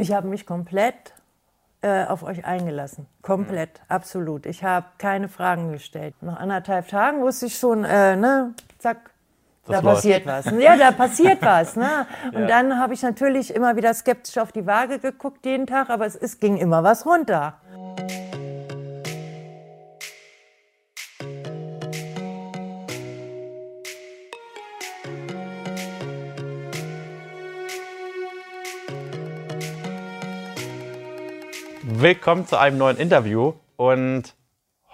Ich habe mich komplett äh, auf euch eingelassen. Komplett, absolut. Ich habe keine Fragen gestellt. Nach anderthalb Tagen wusste ich schon, äh, ne, zack, Das da läuft. passiert was. Ja, da passiert was. Ne? Und Ja. dann habe ich natürlich immer wieder skeptisch auf die Waage geguckt jeden Tag, aber es, es ging immer was runter. Willkommen zu einem neuen Interview. Und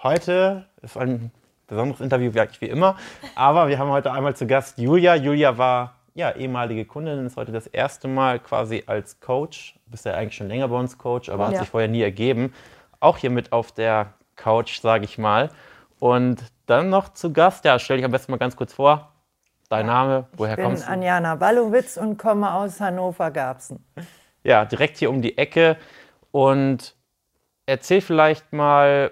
heute ist ein besonderes Interview, wie immer. Aber wir haben heute einmal zu Gast Julia. Julia war ja, ehemalige Kundin, ist heute das erste Mal quasi als Coach. Du bist ja eigentlich schon länger bei uns Coach, aber hat Ja. sich vorher nie ergeben. Auch hier mit auf der Couch, sage ich mal. Und dann noch zu Gast, ja, stell dich am besten mal ganz kurz vor. Dein Name, woher Ich bin kommst du? Anjana Ballowitz und komme aus Hannover-Garbsen. Ja, direkt hier um die Ecke. Und erzähl vielleicht mal,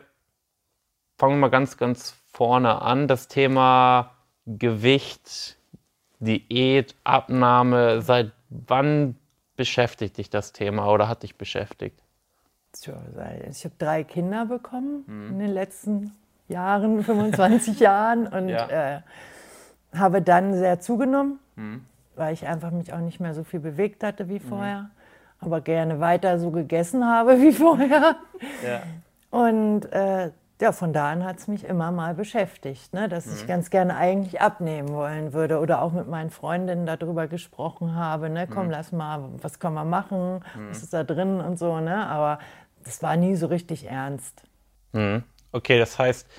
fangen wir mal ganz, ganz vorne an, das Thema Gewicht, Diät, Abnahme. Seit wann beschäftigt dich das Thema oder hat dich beschäftigt? Ich habe drei Kinder bekommen in den letzten Jahren, 25 Jahren und Ja. äh, habe dann sehr zugenommen, weil ich einfach mich auch nicht mehr so viel bewegt hatte wie vorher, aber gerne weiter so gegessen habe wie vorher. Ja. Und äh, ja, von da an hat es mich immer mal beschäftigt, ne, dass ich ganz gerne eigentlich abnehmen wollen würde oder auch mit meinen Freundinnen darüber gesprochen habe. Ne, komm, lass mal, was können wir machen, was ist da drin und so. Ne, aber das war nie so richtig ernst. Mhm. Okay, das heißt,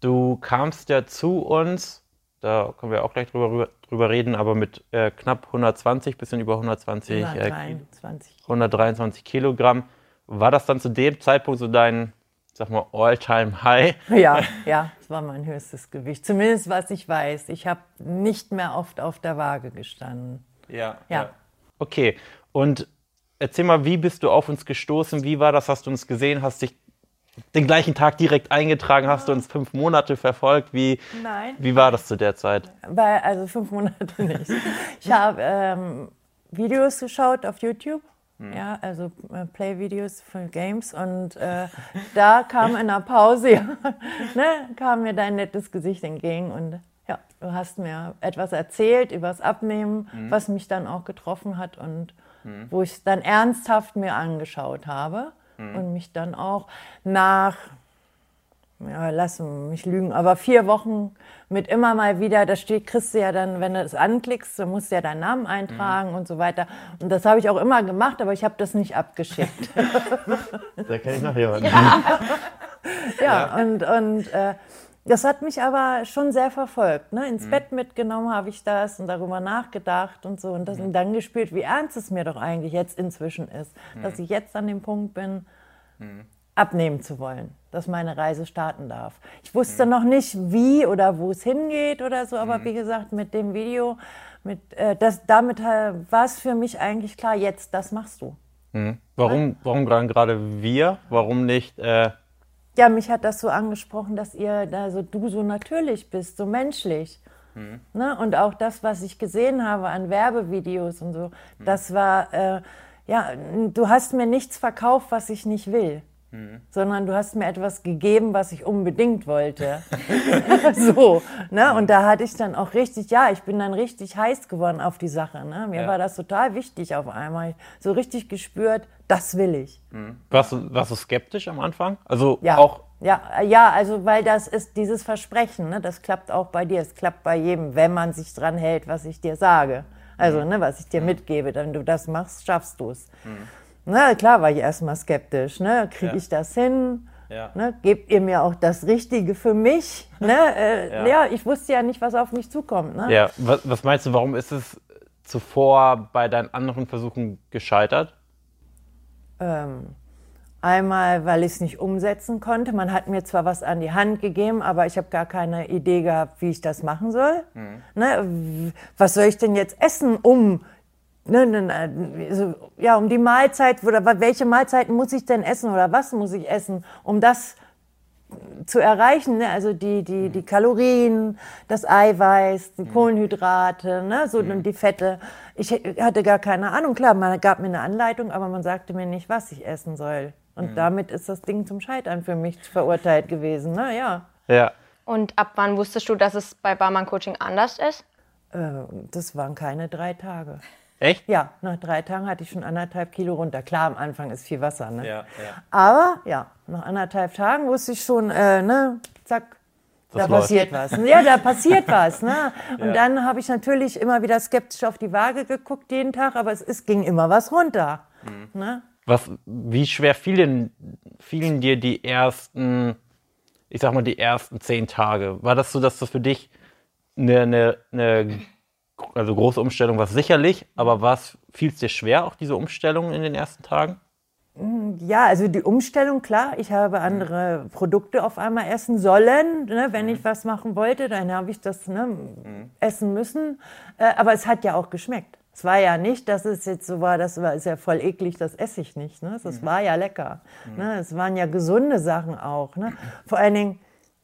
du kamst ja zu uns, da können wir auch gleich drüber, drüber reden, aber mit äh, knapp 120, bisschen über 120 äh, 123. 123 Kilogramm. War das dann zu dem Zeitpunkt so dein, sag mal, All-Time-High? Ja, ja, das war mein höchstes Gewicht. Zumindest was ich weiß. Ich habe nicht mehr oft auf der Waage gestanden. Ja, Ja. Okay, und erzähl mal, wie bist du auf uns gestoßen? Wie war das? Hast du uns gesehen? Hast dich den gleichen Tag direkt eingetragen? Hast du uns fünf Monate verfolgt? Wie, Nein. wie war das zu der Zeit? Weil, also fünf Monate nicht. Ich habe ähm, Videos geschaut auf YouTube. Ja, also äh, Play-Videos für Games und äh, da kam in der Pause, ja, ne, kam mir dein nettes Gesicht entgegen und ja, du hast mir etwas erzählt über das Abnehmen, was mich dann auch getroffen hat und wo ich es dann ernsthaft mir angeschaut habe und mich dann auch nach ja, lass mich lügen, aber vier Wochen mit immer mal wieder, da steht, kriegst du ja dann, wenn du das anklickst, du musst ja deinen Namen eintragen und so weiter. Und das habe ich auch immer gemacht, aber ich habe das nicht abgeschickt. Da kenne ich noch jemanden. ja, und, und äh, das hat mich aber schon sehr verfolgt. Ne? Ins Bett mitgenommen habe ich das und darüber nachgedacht und so. Und, das, und dann gespürt, wie ernst es mir doch eigentlich jetzt inzwischen ist, dass ich jetzt an dem Punkt bin, abnehmen zu wollen, dass meine Reise starten darf. Ich wusste noch nicht, wie oder wo es hingeht oder so, aber wie gesagt, mit dem Video, mit, äh, das, damit äh, war es für mich eigentlich klar, jetzt, das machst du. Warum, warum dann gerade wir? Warum nicht? Äh, Ja, mich hat das so angesprochen, dass ihr da so du so natürlich bist, so menschlich. Ne? Und auch das, was ich gesehen habe an Werbevideos und so, das war, äh, ja, du hast mir nichts verkauft, was ich nicht will. Sondern du hast mir etwas gegeben, was ich unbedingt wollte. so, ne? Und da hatte ich dann auch richtig, ja, ich bin dann richtig heiß geworden auf die Sache. Ne? Mir Ja. war das total wichtig auf einmal. So richtig gespürt, das will ich. warst, du, warst du skeptisch am Anfang? Also Ja, auch. ja, ja, also weil das ist dieses Versprechen, ne, das klappt auch bei dir, es klappt bei jedem, wenn man sich dran hält, was ich dir sage. Also, ne, was ich dir mitgebe, wenn du das machst, schaffst du es. Na klar war ich erstmal skeptisch, ne, kriege Ja. ich das hin? Ja. Ne, gebt ihr mir auch das Richtige für mich? Ne? Äh, Ja. ja. ich wusste ja nicht, was auf mich zukommt. Ne? Ja, was, was meinst du, warum ist es zuvor bei deinen anderen Versuchen gescheitert? Ähm, einmal, weil ich es nicht umsetzen konnte. Man hat mir zwar was an die Hand gegeben, aber ich habe gar keine Idee gehabt, wie ich das machen soll. Ne, w- was soll ich denn jetzt essen, um ne, ne, ne, so, ja, um die Mahlzeit oder welche Mahlzeiten muss ich denn essen oder was muss ich essen, um das zu erreichen, ne? also die, die, die Kalorien, das Eiweiß, die Kohlenhydrate, ne? so, und die Fette. Ich hatte gar keine Ahnung. Klar, man gab mir eine Anleitung, aber man sagte mir nicht, was ich essen soll. Und damit ist das Ding zum Scheitern für mich verurteilt gewesen. Ne? Ja. Ja. Und ab wann wusstest du, dass es bei Barmann Coaching anders ist? Äh, das waren keine drei Tage. Echt? Ja, nach drei Tagen hatte ich schon anderthalb Kilo runter. Klar, am Anfang ist viel Wasser, ne? Ja, ja. Aber ja, nach anderthalb Tagen wusste ich schon, äh, ne, zack, Das da läuft. passiert was. Ja, da passiert was. Ne? Und Ja. dann habe ich natürlich immer wieder skeptisch auf die Waage geguckt jeden Tag, aber es, es ging immer was runter. Mhm. Ne? Was, wie schwer fielen, fielen dir die ersten, ich sag mal, die ersten zehn Tage? War das so, dass das für dich eine, eine, eine also große Umstellung war sicherlich, aber was fiel es dir schwer, auch diese Umstellung in den ersten Tagen? Ja, also die Umstellung, klar, ich habe andere Produkte auf einmal essen sollen. Ne? Wenn ich was machen wollte, dann habe ich das ne, essen müssen. Äh, aber es hat ja auch geschmeckt. Es war ja nicht, dass es jetzt so war, das war ist ja voll eklig, das esse ich nicht. Ne? Das war ja lecker. Ne? Es waren ja gesunde Sachen auch. Ne? Vor allen Dingen,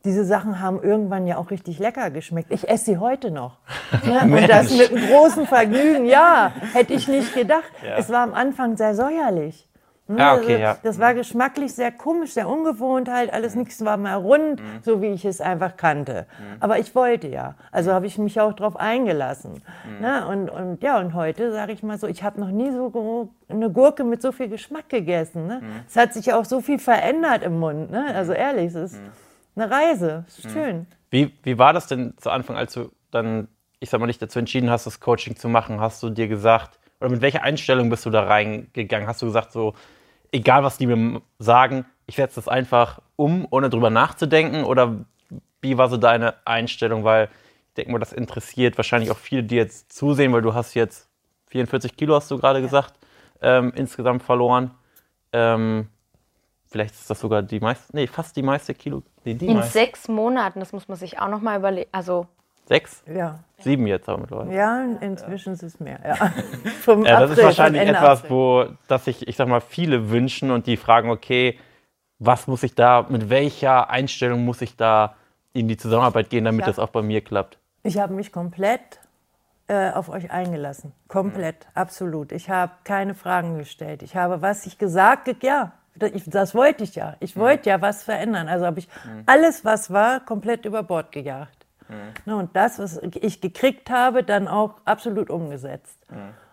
diese Sachen haben irgendwann ja auch richtig lecker geschmeckt. Ich esse sie heute noch. Ne? Und das mit einem großen Vergnügen, ja, hätte ich nicht gedacht. Es war am Anfang sehr säuerlich. Ne, Ah, okay, also, ja. Das war geschmacklich sehr komisch, sehr ungewohnt halt, alles nichts war mehr rund, so wie ich es einfach kannte. Aber ich wollte ja, also habe ich mich auch drauf eingelassen. Ne? Und, und ja, und heute sage ich mal so, ich habe noch nie so eine Gurke mit so viel Geschmack gegessen. Ne? Es hat sich ja auch so viel verändert im Mund. Ne? Also ehrlich, es ist eine Reise, ist schön. Wie, wie war das denn zu Anfang, als du dann, ich sag mal, dich dazu entschieden hast, das Coaching zu machen? Hast du dir gesagt, oder mit welcher Einstellung bist du da reingegangen? Hast du gesagt, so, egal was die mir sagen, ich setze das einfach um, ohne drüber nachzudenken? Oder wie war so deine Einstellung? Weil ich denke mal, das interessiert wahrscheinlich auch viele, die jetzt zusehen, weil du hast jetzt 44 Kilo, hast du gerade gesagt, ähm, insgesamt verloren. Ähm, vielleicht ist das sogar die meiste, nee, fast die meiste Kilo. Nee, die In meiste. sechs Monaten, das muss man sich auch noch mal überlegen. Also Sechs? Ja, Sieben jetzt aber mittlerweile. ja inzwischen ist es mehr. Ja. Vom Ja, das ist April, wahrscheinlich vom Ende etwas, April. wo, dass sich, ich sag mal, viele wünschen und die fragen, okay, was muss ich da, mit welcher Einstellung muss ich da in die Zusammenarbeit gehen, damit Ja. das auch bei mir klappt? Ich habe mich komplett äh, auf euch eingelassen. Komplett, absolut. Ich habe keine Fragen gestellt. Ich habe, was ich gesagt, ge- ja, das, wollte ich ja. Ich wollte ja was verändern. Also habe ich alles, was war, komplett über Bord gejagt. Ne, und das, was ich gekriegt habe, dann auch absolut umgesetzt.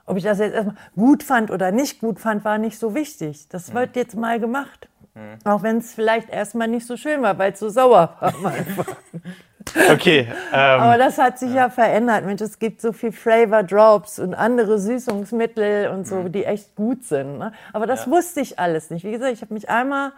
Ob ich das jetzt erstmal gut fand oder nicht gut fand, war nicht so wichtig. Das wird jetzt mal gemacht. Auch wenn es vielleicht erstmal nicht so schön war, weil es so sauer war. Okay, ähm, Aber das hat sich ja verändert. Mensch, es gibt so viel Flavor Drops und andere Süßungsmittel und so, die echt gut sind. Ne? Aber das wusste ich alles nicht. Wie gesagt, ich habe mich einmal,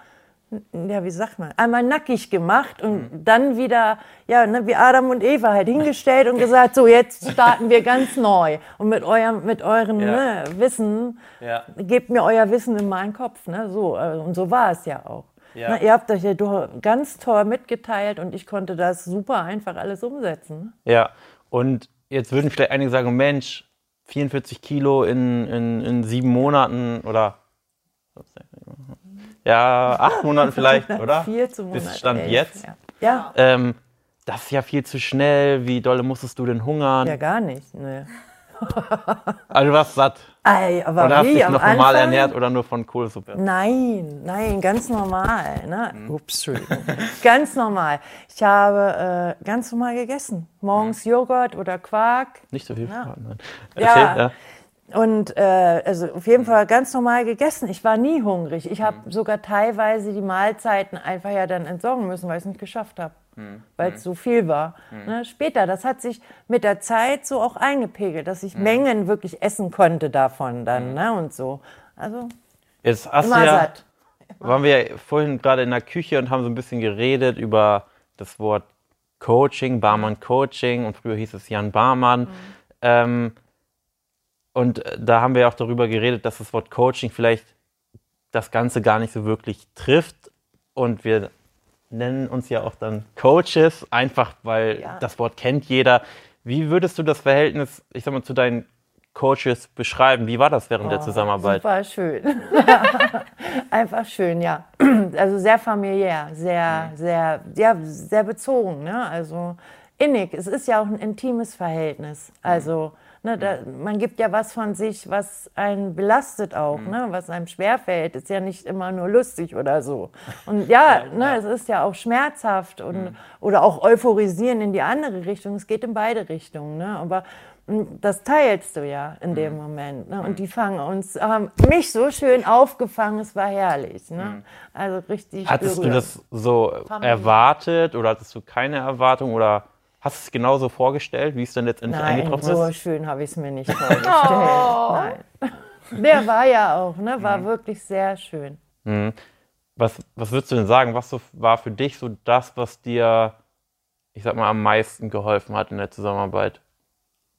ja, wie sagt man, einmal nackig gemacht und dann wieder, ja, ne, wie Adam und Eva halt hingestellt und gesagt, so jetzt starten wir ganz neu. Und mit eurem, mit euren Ja. ne, Wissen, Ja. gebt mir euer Wissen in meinen Kopf. Ne? So, äh, und so war es ja auch. Ja. Ne, ihr habt euch ja ganz toll mitgeteilt und ich konnte das super einfach alles umsetzen. Ja. Und jetzt würden vielleicht einige sagen, Mensch, 44 Kilo in, in, in sieben Monaten oder ja, acht Monaten vielleicht, oder? Vier zum Monat. Bis Stand elf, jetzt. Ja. Ja, Ähm, das ist ja viel zu schnell. Wie dolle musstest du denn hungern? ja gar nicht. Nee. Also du warst satt. Ei, aber Oder hast wie? dich noch normal Anfang? ernährt oder nur von Kohlsuppe? Nein, nein, ganz normal. Ne? Mhm. Ups, Entschuldigung. ganz normal. Ich habe äh, ganz normal gegessen. Morgens Joghurt oder Quark. Nicht so viel verraten. nein. Ja. Erzähl, ja. Und äh, also auf jeden Fall ganz normal gegessen. Ich war nie hungrig. Ich habe sogar teilweise die Mahlzeiten einfach ja dann entsorgen müssen, weil ich es nicht geschafft habe. Mhm. Weil es so viel war. Ne? Später, das hat sich mit der Zeit so auch eingepegelt, dass Mhm. ich Mengen wirklich essen konnte davon dann ne? und so. Also Jetzt hast immer du ja, satt. waren wir ja vorhin gerade in der Küche und haben so ein bisschen geredet über das Wort Coaching, Barmann Coaching und früher hieß es Jan Barmann. Ähm, und äh, da haben wir auch darüber geredet, dass das Wort Coaching vielleicht das Ganze gar nicht so wirklich trifft. Und wir nennen uns ja auch dann Coaches, einfach weil Ja. das Wort kennt jeder. Wie würdest du das Verhältnis, ich sag mal, zu deinen Coaches beschreiben. Wie war das während der Zusammenarbeit? Super schön. Einfach schön, ja. Also sehr familiär, sehr, sehr, ja, sehr bezogen. Ne? Also innig. Es ist ja auch ein intimes Verhältnis. Also ne, da, man gibt ja was von sich, was einen belastet auch, ne? was einem schwerfällt. Ist ja nicht immer nur lustig oder so. Und ja, ne, es ist ja auch schmerzhaft und, oder auch euphorisieren in die andere Richtung. Es geht in beide Richtungen. Ne? Aber mm, das teilst du ja in dem Moment. Ne? Und die fangen uns, haben mich so schön aufgefangen, es war herrlich. Ne? Also richtig Hattest du berührend. das so erwartet oder hattest du keine Erwartung oder hast du es genauso vorgestellt, wie es dann letztendlich Nein, eingetroffen so ist? schön habe ich es mir nicht vorgestellt. Nein. Der war ja auch, ne? war wirklich sehr schön. Was, was würdest du denn sagen? Was so, war für dich so das, was dir, ich sag mal, am meisten geholfen hat in der Zusammenarbeit?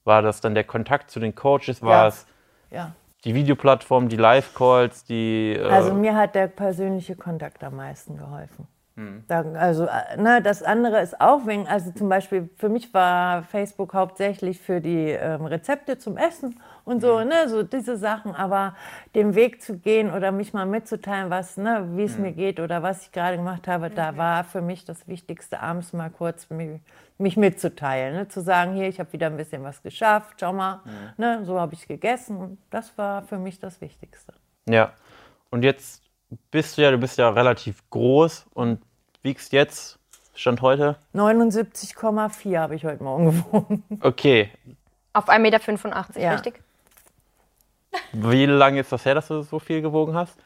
War das dann der Kontakt zu den Coaches? War Ja. es Ja. die Videoplattform, die Live-Calls, die. Äh, Also mir hat der persönliche Kontakt am meisten geholfen. Hm. Da, also äh, ne, das andere ist auch wegen, also zum Beispiel für mich war Facebook hauptsächlich für die ähm, Rezepte zum Essen und Hm. so, ne, so diese Sachen, aber den Weg zu gehen oder mich mal mitzuteilen, was, ne, wie Hm. es mir geht oder was ich gerade gemacht habe, da war für mich das Wichtigste, abends mal kurz mich, mich mitzuteilen, ne, zu sagen, hier, ich habe wieder ein bisschen was geschafft, schau mal, Hm. ne, so habe ich gegessen und das war für mich das Wichtigste. Ja. Und jetzt bist du ja, du bist ja relativ groß und wiegst jetzt, Stand heute? 79,4 habe ich heute Morgen gewogen. Okay. Auf 1,85 Meter, Ja. richtig? Wie lange ist das her, dass du so viel gewogen hast?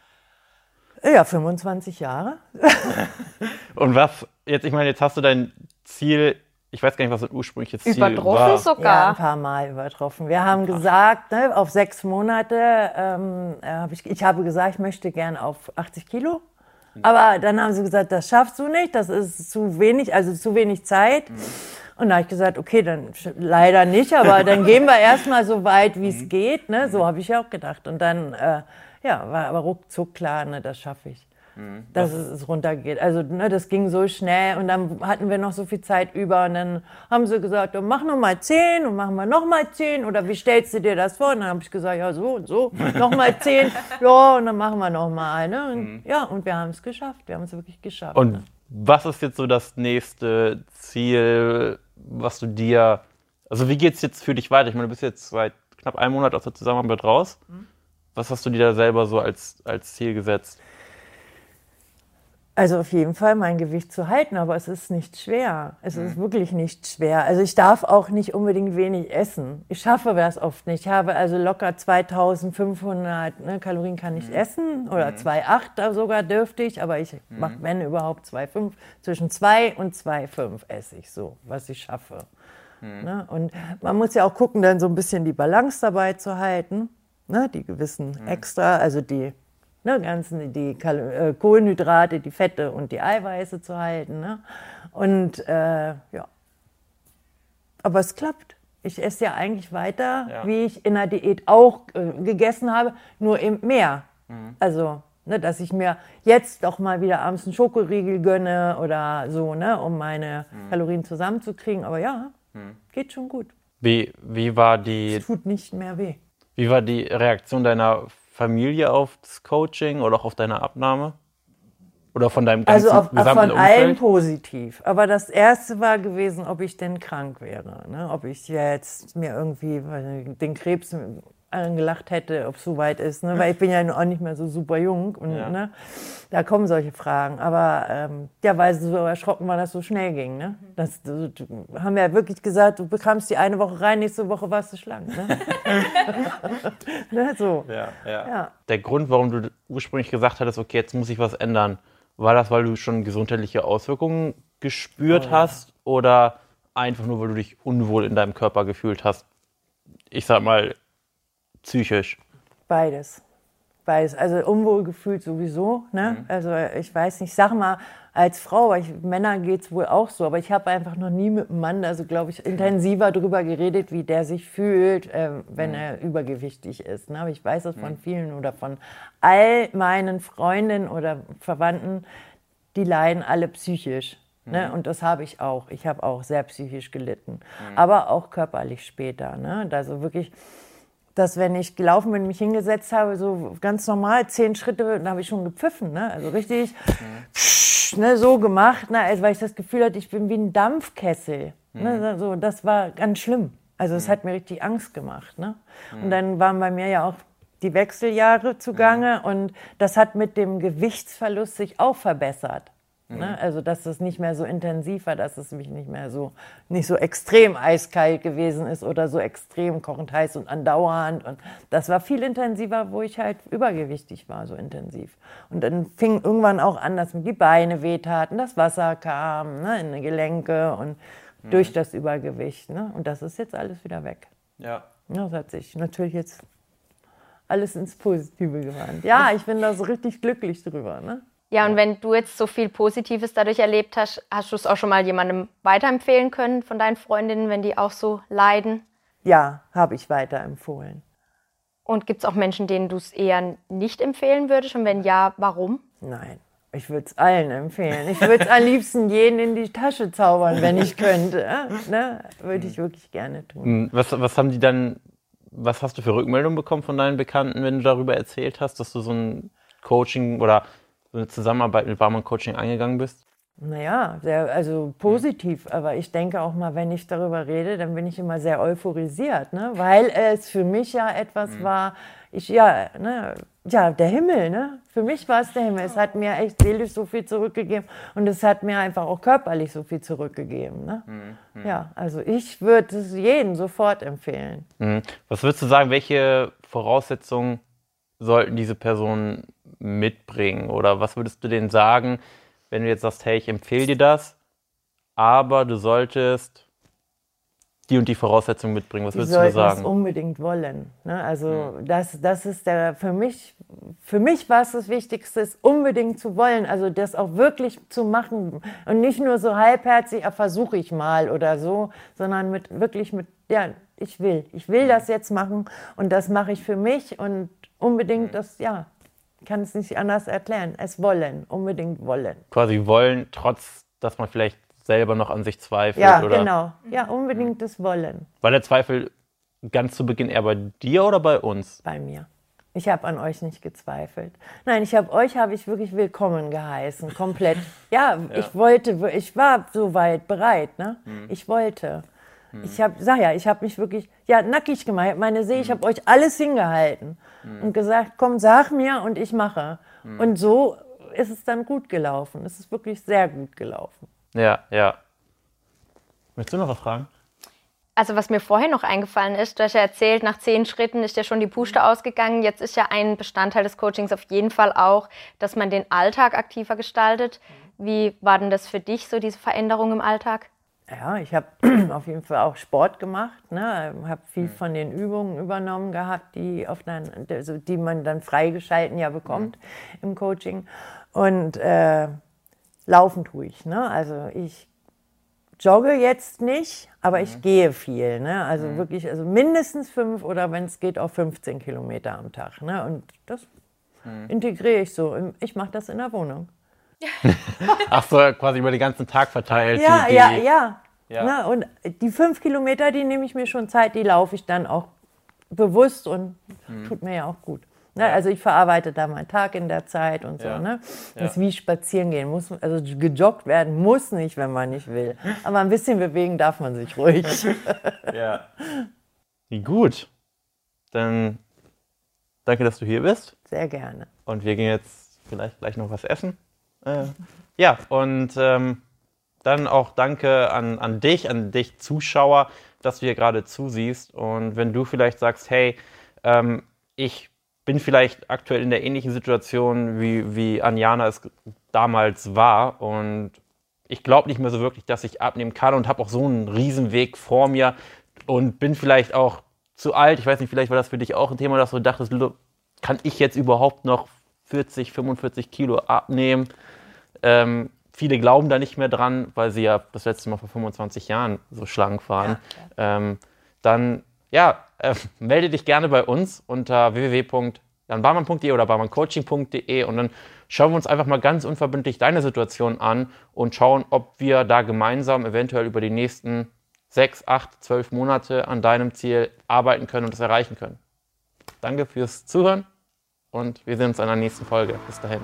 Ja, 25 Jahre. Und was, jetzt, ich meine, jetzt hast du dein Ziel, ich weiß gar nicht, was dein ursprüngliches Ziel Übertroffen war. Ja, ein sogar. paar Mal übertroffen. Wir haben gesagt, ne, auf sechs Monate, ähm, äh, hab ich, ich habe gesagt, ich möchte gern auf 80 Kilo. Aber dann haben sie gesagt, das schaffst du nicht, das ist zu wenig, also zu wenig Zeit. Und da habe ich gesagt, okay, dann leider nicht, aber dann gehen wir erstmal so weit, wie es geht. Ne? So habe ich ja auch gedacht. Und dann äh, ja, war aber ruckzuck klar, ne, das schaffe ich. Dass es, es runtergeht. Also ne, das ging so schnell und dann hatten wir noch so viel Zeit über und dann haben sie gesagt, oh, mach noch mal zehn und machen wir noch mal zehn oder wie stellst du dir das vor? Und dann habe ich gesagt, ja so und so, noch mal zehn, ja und dann machen wir noch mal. Ne? Und, Ja und wir haben es geschafft, wir haben es wirklich geschafft. ne? Und was ist jetzt so das nächste Ziel, was du dir, also wie geht es jetzt für dich weiter? Ich meine, du bist jetzt seit knapp einem Monat aus der Zusammenarbeit raus. Was hast du dir da selber so als, als Ziel gesetzt? Also auf jeden Fall mein Gewicht zu halten, aber es ist nicht schwer. Es ist wirklich nicht schwer. Also ich darf auch nicht unbedingt wenig essen. Ich schaffe das oft nicht. Ich habe also locker 2500 ne, Kalorien kann ich essen oder 2,8 da sogar dürfte ich, aber ich mache, wenn überhaupt 2,5. Zwischen 2 und 2,5 esse ich so, was ich schaffe. Ne? Und man muss ja auch gucken, dann so ein bisschen die Balance dabei zu halten. Ne? Die gewissen extra, also die ne, ganzen die Kal äh, Kohlenhydrate, die Fette und die Eiweiße zu halten. Ne? Und äh, ja, aber es klappt. Ich esse ja eigentlich weiter, Ja. wie ich in der Diät auch äh, gegessen habe, nur eben mehr. Also, ne, dass ich mir jetzt doch mal wieder abends einen Schokoriegel gönne oder so, ne, um meine Kalorien zusammenzukriegen. Aber ja, geht schon gut. Wie, wie, war die, Es tut nicht mehr weh. wie war die Reaktion deiner Familie auf das Coaching oder auch auf deine Abnahme? Oder von deinem ganzen Also auf, gesamten von allen Umfeld? positiv. Aber das erste war gewesen, ob ich denn krank wäre. Ne? Ob ich jetzt mir irgendwie den Krebs angelacht hätte, ob es so weit ist. Ne? Weil ich bin ja auch nicht mehr so super jung. Und, Ja. ne? Da kommen solche Fragen. Aber ähm, ja, weil sie so erschrocken war, dass es so schnell ging. Ne? Das, das, haben wir ja wirklich gesagt, du bekamst die eine Woche rein, nächste Woche warst du schlank. Ne? ne? So. Ja, ja. Ja. Der Grund, warum du ursprünglich gesagt hattest, okay, jetzt muss ich was ändern, war das, weil du schon gesundheitliche Auswirkungen gespürt Oh hast oder einfach nur, weil du dich unwohl in deinem Körper gefühlt hast? Ich sag mal, psychisch. Beides. Beides. Also unwohlgefühlt sowieso. Ne? Mhm. Also ich weiß nicht, sag mal, als Frau, weil ich, Männer geht es wohl auch so, aber ich habe einfach noch nie mit einem Mann, also glaube ich, intensiver darüber geredet, wie der sich fühlt, ähm, wenn Mhm. er übergewichtig ist. Ne? Aber ich weiß das von vielen oder von all meinen Freundinnen oder Verwandten, die leiden alle psychisch. Ne? Mhm. Und das habe ich auch. Ich habe auch sehr psychisch gelitten. Aber auch körperlich später. Ne? Also wirklich dass wenn ich gelaufen bin, mich hingesetzt habe, so ganz normal, zehn Schritte, dann habe ich schon gepfiffen, ne? Also richtig psch, ne, so gemacht, ne? also weil ich das Gefühl hatte, ich bin wie ein Dampfkessel. Ne? So, das war ganz schlimm. Also es hat mir richtig Angst gemacht. Ne? Und dann waren bei mir ja auch die Wechseljahre zugange und das hat mit dem Gewichtsverlust sich auch verbessert. Ne? Also dass es nicht mehr so intensiv war, dass es mich nicht mehr so nicht so extrem eiskalt gewesen ist oder so extrem kochend heiß und andauernd. Und das war viel intensiver, wo ich halt übergewichtig war, so intensiv. Und dann fing irgendwann auch an, dass mir die Beine wehtaten, das Wasser kam ne, in die Gelenke und durch das Übergewicht. Ne? Und das ist jetzt alles wieder weg. Ja. Ja, das hat sich natürlich jetzt alles ins Positive gewandelt. Ja, ich bin da so richtig glücklich drüber. Ne? Ja, und wenn du jetzt so viel Positives dadurch erlebt hast, hast du es auch schon mal jemandem weiterempfehlen können von deinen Freundinnen, wenn die auch so leiden? Ja, habe ich weiterempfohlen. Und gibt es auch Menschen, denen du es eher nicht empfehlen würdest? Und wenn ja, warum? Nein, ich würde es allen empfehlen. Ich würde es am liebsten jeden in die Tasche zaubern, wenn ich könnte. Ne? Würde ich wirklich gerne tun. Hm, Was, was haben die dann, was hast du für Rückmeldungen bekommen von deinen Bekannten, wenn du darüber erzählt hast, dass du so ein Coaching oder so eine Zusammenarbeit mit Barmann Coaching eingegangen bist? Naja, sehr, also positiv. Aber ich denke auch mal, wenn ich darüber rede, dann bin ich immer sehr euphorisiert, ne? weil es für mich ja etwas war, ich, ja, ne, ja, der Himmel, ne? Für mich war es der Himmel. Es hat mir echt seelisch so viel zurückgegeben und es hat mir einfach auch körperlich so viel zurückgegeben. Ne? Ja, also ich würde es jedem sofort empfehlen. Mhm. Was würdest du sagen, welche Voraussetzungen sollten diese Personen mitbringen? Oder was würdest du denen sagen, wenn du jetzt sagst, hey, ich empfehle dir das, aber du solltest die und die Voraussetzungen mitbringen? Was würdest du sagen? unbedingt wollen. Ne? Also das, das ist der für mich, für mich war es das Wichtigste, es unbedingt zu wollen. Also das auch wirklich zu machen und nicht nur so halbherzig, versuche ich mal oder so, sondern mit wirklich mit, ja, ich will, ich will das jetzt machen und das mache ich für mich und unbedingt das, ja, kann es nicht anders erklären. Es wollen, unbedingt wollen. Quasi wollen, trotz, dass man vielleicht selber noch an sich zweifelt? Ja, oder genau. Ja, unbedingt das Wollen. War der Zweifel ganz zu Beginn eher bei dir oder bei uns? bei mir. Ich habe an euch nicht gezweifelt. Nein, ich habe euch habe ich wirklich willkommen geheißen, komplett. Ja, ich wollte, ich war soweit bereit, ne? Ich wollte. Ich habe, sag ja, ich habe mich wirklich, ja, nackig gemacht. Meine See, ich habe euch alles hingehalten und gesagt, komm, sag mir und ich mache. Und so ist es dann gut gelaufen. Es ist wirklich sehr gut gelaufen. Ja, ja. Möchtest du noch was fragen? Also was mir vorhin noch eingefallen ist, du hast ja erzählt, nach zehn Schritten ist ja schon die Puste ausgegangen. Jetzt ist ja ein Bestandteil des Coachings auf jeden Fall auch, dass man den Alltag aktiver gestaltet. Wie war denn das für dich, so diese Veränderung im Alltag? Ja, ich habe auf jeden Fall auch Sport gemacht, ne? habe viel von den Übungen übernommen gehabt, die, auf dein, also die man dann freigeschalten ja bekommt im Coaching. Und äh, laufen tue ich. Ne? Also ich jogge jetzt nicht, aber ich gehe viel. Ne? Also wirklich, also mindestens fünf oder wenn es geht auch 15 Kilometer am Tag. Ne? Und das integriere ich so. Ich mache das in der Wohnung. Ach so, quasi über den ganzen Tag verteilt. Ja, die, ja, die- ja. Ja. Na, und die fünf Kilometer, die nehme ich mir schon Zeit, die laufe ich dann auch bewusst und Mhm. tut mir ja auch gut. Ne, also ich verarbeite da meinen Tag in der Zeit und so. Ja. Ne? Das Ja. ist wie spazieren gehen. Muss, also gejoggt werden muss nicht, wenn man nicht will. Aber ein bisschen bewegen darf man sich ruhig. Ja. Wie gut. Dann danke, dass du hier bist. Sehr gerne. Und wir gehen jetzt vielleicht gleich noch was essen. Äh, ja, und ähm, dann auch danke an, an dich, an dich Zuschauer, dass du hier gerade zusiehst. Und wenn du vielleicht sagst, hey, ähm, ich bin vielleicht aktuell in der ähnlichen Situation, wie, wie Anjana es damals war und ich glaube nicht mehr so wirklich, dass ich abnehmen kann und habe auch so einen Riesenweg vor mir und bin vielleicht auch zu alt. Ich weiß nicht, vielleicht war das für dich auch ein Thema, dass du dachtest, "Lu, kann ich jetzt überhaupt noch 40, 45 Kilo abnehmen? Ähm, viele glauben da nicht mehr dran, weil sie ja das letzte Mal vor 25 Jahren so schlank waren. Ähm, dann ja, äh, melde dich gerne bei uns unter www.janbarmann.de oder barmanncoaching.de und dann schauen wir uns einfach mal ganz unverbindlich deine Situation an und schauen, ob wir da gemeinsam eventuell über die nächsten sechs, acht, zwölf Monate an deinem Ziel arbeiten können und es erreichen können. Danke fürs Zuhören und wir sehen uns in der nächsten Folge. Bis dahin.